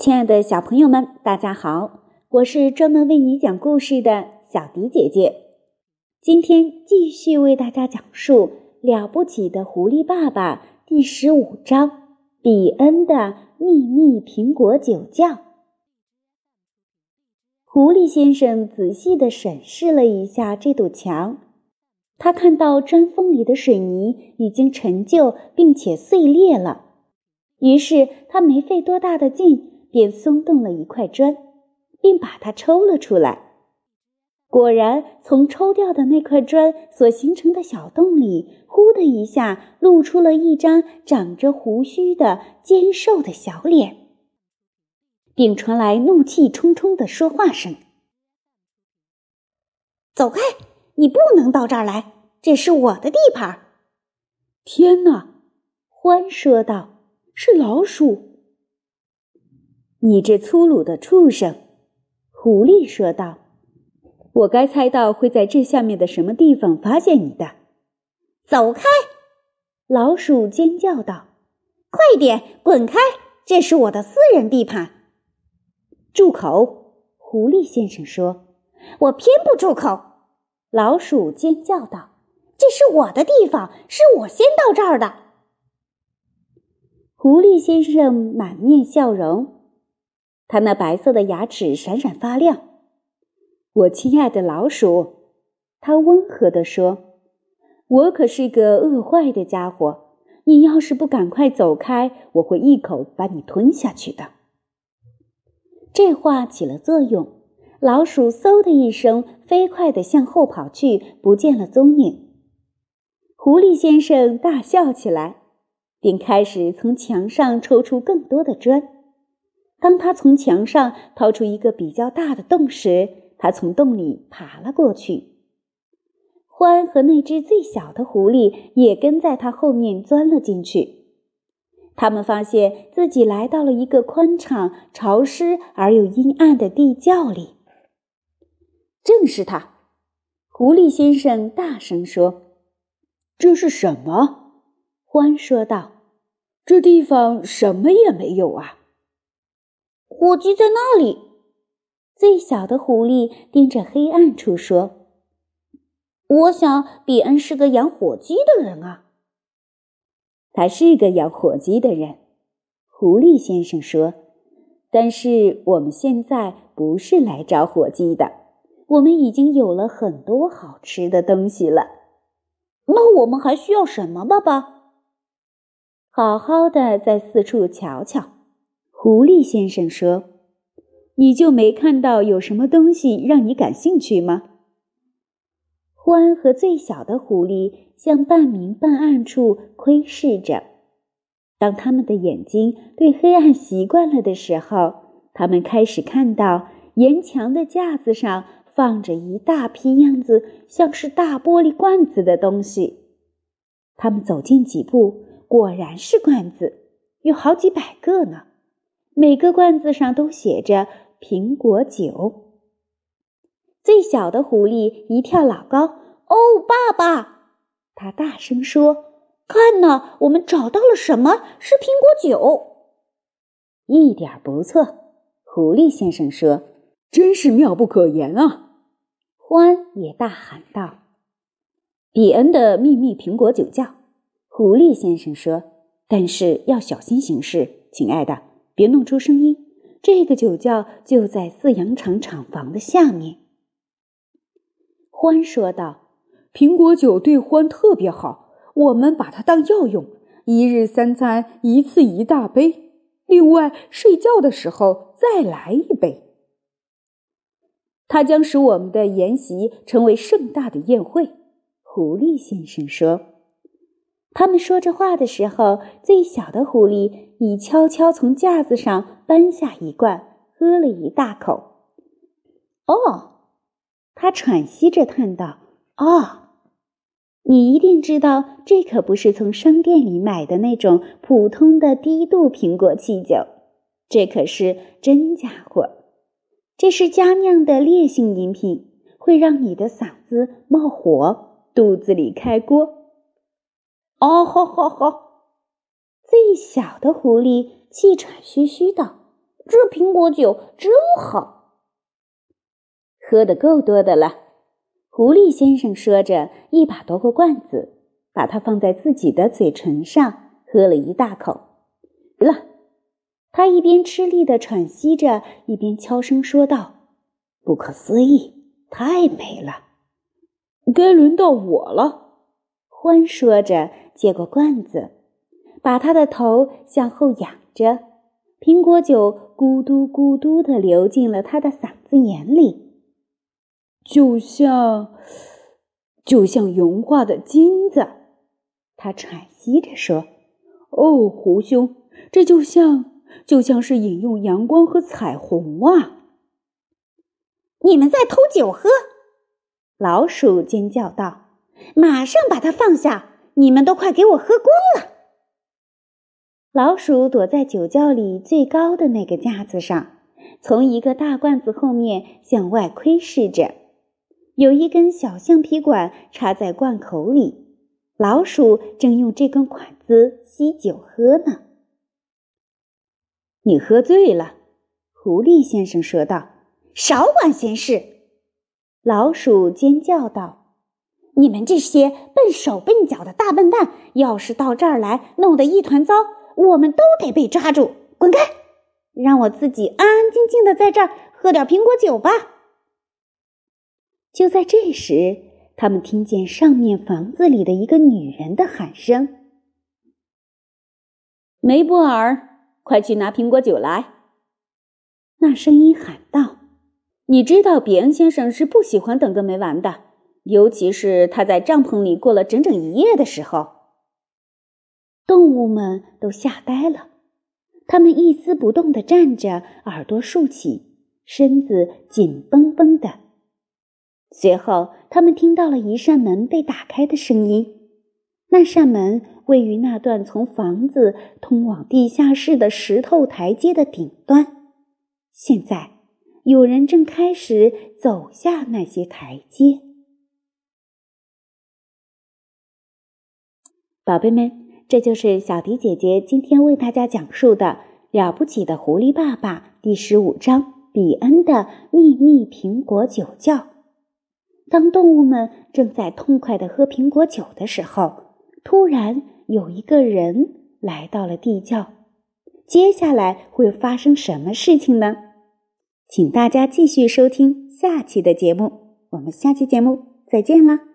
亲爱的小朋友们，大家好！我是专门为你讲故事的小迪姐姐。今天继续为大家讲述《了不起的狐狸爸爸》第十五章《比恩的秘密苹果酒窖》。狐狸先生仔细地审视了一下这堵墙，他看到砖缝里的水泥已经陈旧并且碎裂了，于是他没费多大的劲。便松动了一块砖，并把它抽了出来。果然，从抽掉的那块砖所形成的小洞里，呼的一下露出了一张长着胡须的尖瘦的小脸，并传来怒气冲冲的说话声：“走开！你不能到这儿来，这是我的地盘。”天哪！欢说道：“是老鼠。”你这粗鲁的畜生，狐狸说道：“我该猜到会在这下面的什么地方发现你的。”走开！老鼠尖叫道：“快点滚开！这是我的私人地盘。”住口！狐狸先生说：“我偏不住口！”老鼠尖叫道：“这是我的地方，是我先到这儿的。”狐狸先生满面笑容。他那白色的牙齿闪闪发亮。我亲爱的老鼠，他温和地说：“我可是个饿坏的家伙，你要是不赶快走开，我会一口把你吞下去的。”这话起了作用，老鼠嗖的一声飞快地向后跑去，不见了踪影。狐狸先生大笑起来，并开始从墙上抽出更多的砖。当他从墙上掏出一个比较大的洞时，他从洞里爬了过去。欢和那只最小的狐狸也跟在他后面钻了进去。他们发现自己来到了一个宽敞、潮湿而又阴暗的地窖里。正是他，狐狸先生大声说：“这是什么？”欢说道：“这地方什么也没有啊。”火鸡在那里。最小的狐狸盯着黑暗处说：“我想，比恩是个养火鸡的人啊。”他是个养火鸡的人，狐狸先生说。但是我们现在不是来找火鸡的，我们已经有了很多好吃的东西了。那我们还需要什么，爸爸？好好的在四处瞧瞧。狐狸先生说：“你就没看到有什么东西让你感兴趣吗？”欢和最小的狐狸向半明半暗处窥视着。当他们的眼睛对黑暗习惯了的时候，他们开始看到沿墙的架子上放着一大批样子像是大玻璃罐子的东西。他们走近几步，果然是罐子，有好几百个呢。每个罐子上都写着“苹果酒”。最小的狐狸一跳老高，“哦，爸爸！”他大声说：“看呐，我们找到了什么？是苹果酒。”一点不错，狐狸先生说：“真是妙不可言啊！”欢也大喊道：“比恩的秘密苹果酒窖。”狐狸先生说：“但是要小心行事，亲爱的。”别弄出声音。这个酒窖就在饲养场厂房的下面。欢说道：“苹果酒对欢特别好，我们把它当药用，一日三餐一次一大杯。另外，睡觉的时候再来一杯。它将使我们的筵席成为盛大的宴会。”狐狸先生说。他们说着话的时候，最小的狐狸已悄悄从架子上搬下一罐，喝了一大口。哦，他喘息着叹道：“哦，你一定知道，这可不是从商店里买的那种普通的低度苹果汽酒，这可是真家伙。这是佳酿的烈性饮品，会让你的嗓子冒火，肚子里开锅。”哦，好，好，好！最小的狐狸气喘吁吁道：“这苹果酒真好，喝的够多的了。狐狸先生说着，一把夺过罐子，把它放在自己的嘴唇上，喝了一大口。了，他一边吃力的喘息着，一边悄声说道：“不可思议，太美了。”该轮到我了，欢说着，接过罐子，把他的头向后仰着，苹果酒咕嘟咕嘟地流进了他的嗓子眼里，就像，就像融化的金子。他喘息着说：“哦，胡兄，这就像，就像是饮用阳光和彩虹啊！你们在偷酒喝！”老鼠尖叫道：“马上把它放下！你们都快给我喝光了！”老鼠躲在酒窖里最高的那个架子上，从一个大罐子后面向外窥视着。有一根小橡皮管插在罐口里，老鼠正用这根管子吸酒喝呢。你喝醉了，狐狸先生说道：“少管闲事！”老鼠尖叫道：“你们这些笨手笨脚的大笨蛋，要是到这儿来弄得一团糟，我们都得被抓住！滚开，让我自己安安静静的在这儿喝点苹果酒吧。”就在这时，他们听见上面房子里的一个女人的喊声：“梅波尔，快去拿苹果酒来！”那声音喊道。你知道比恩先生是不喜欢等个没完的，尤其是他在帐篷里过了整整一夜的时候。动物们都吓呆了，他们一丝不动地站着，耳朵竖起，身子紧绷绷的。随后，他们听到了一扇门被打开的声音。那扇门位于那段从房子通往地下室的石头台阶的顶端。现在。有人正开始走下那些台阶。宝贝们，这就是小迪姐姐今天为大家讲述的《了不起的狐狸爸爸》第十五章——比恩的秘密苹果酒窖。当动物们正在痛快的喝苹果酒的时候，突然有一个人来到了地窖。接下来会发生什么事情呢？请大家继续收听下期的节目，我们下期节目再见啦！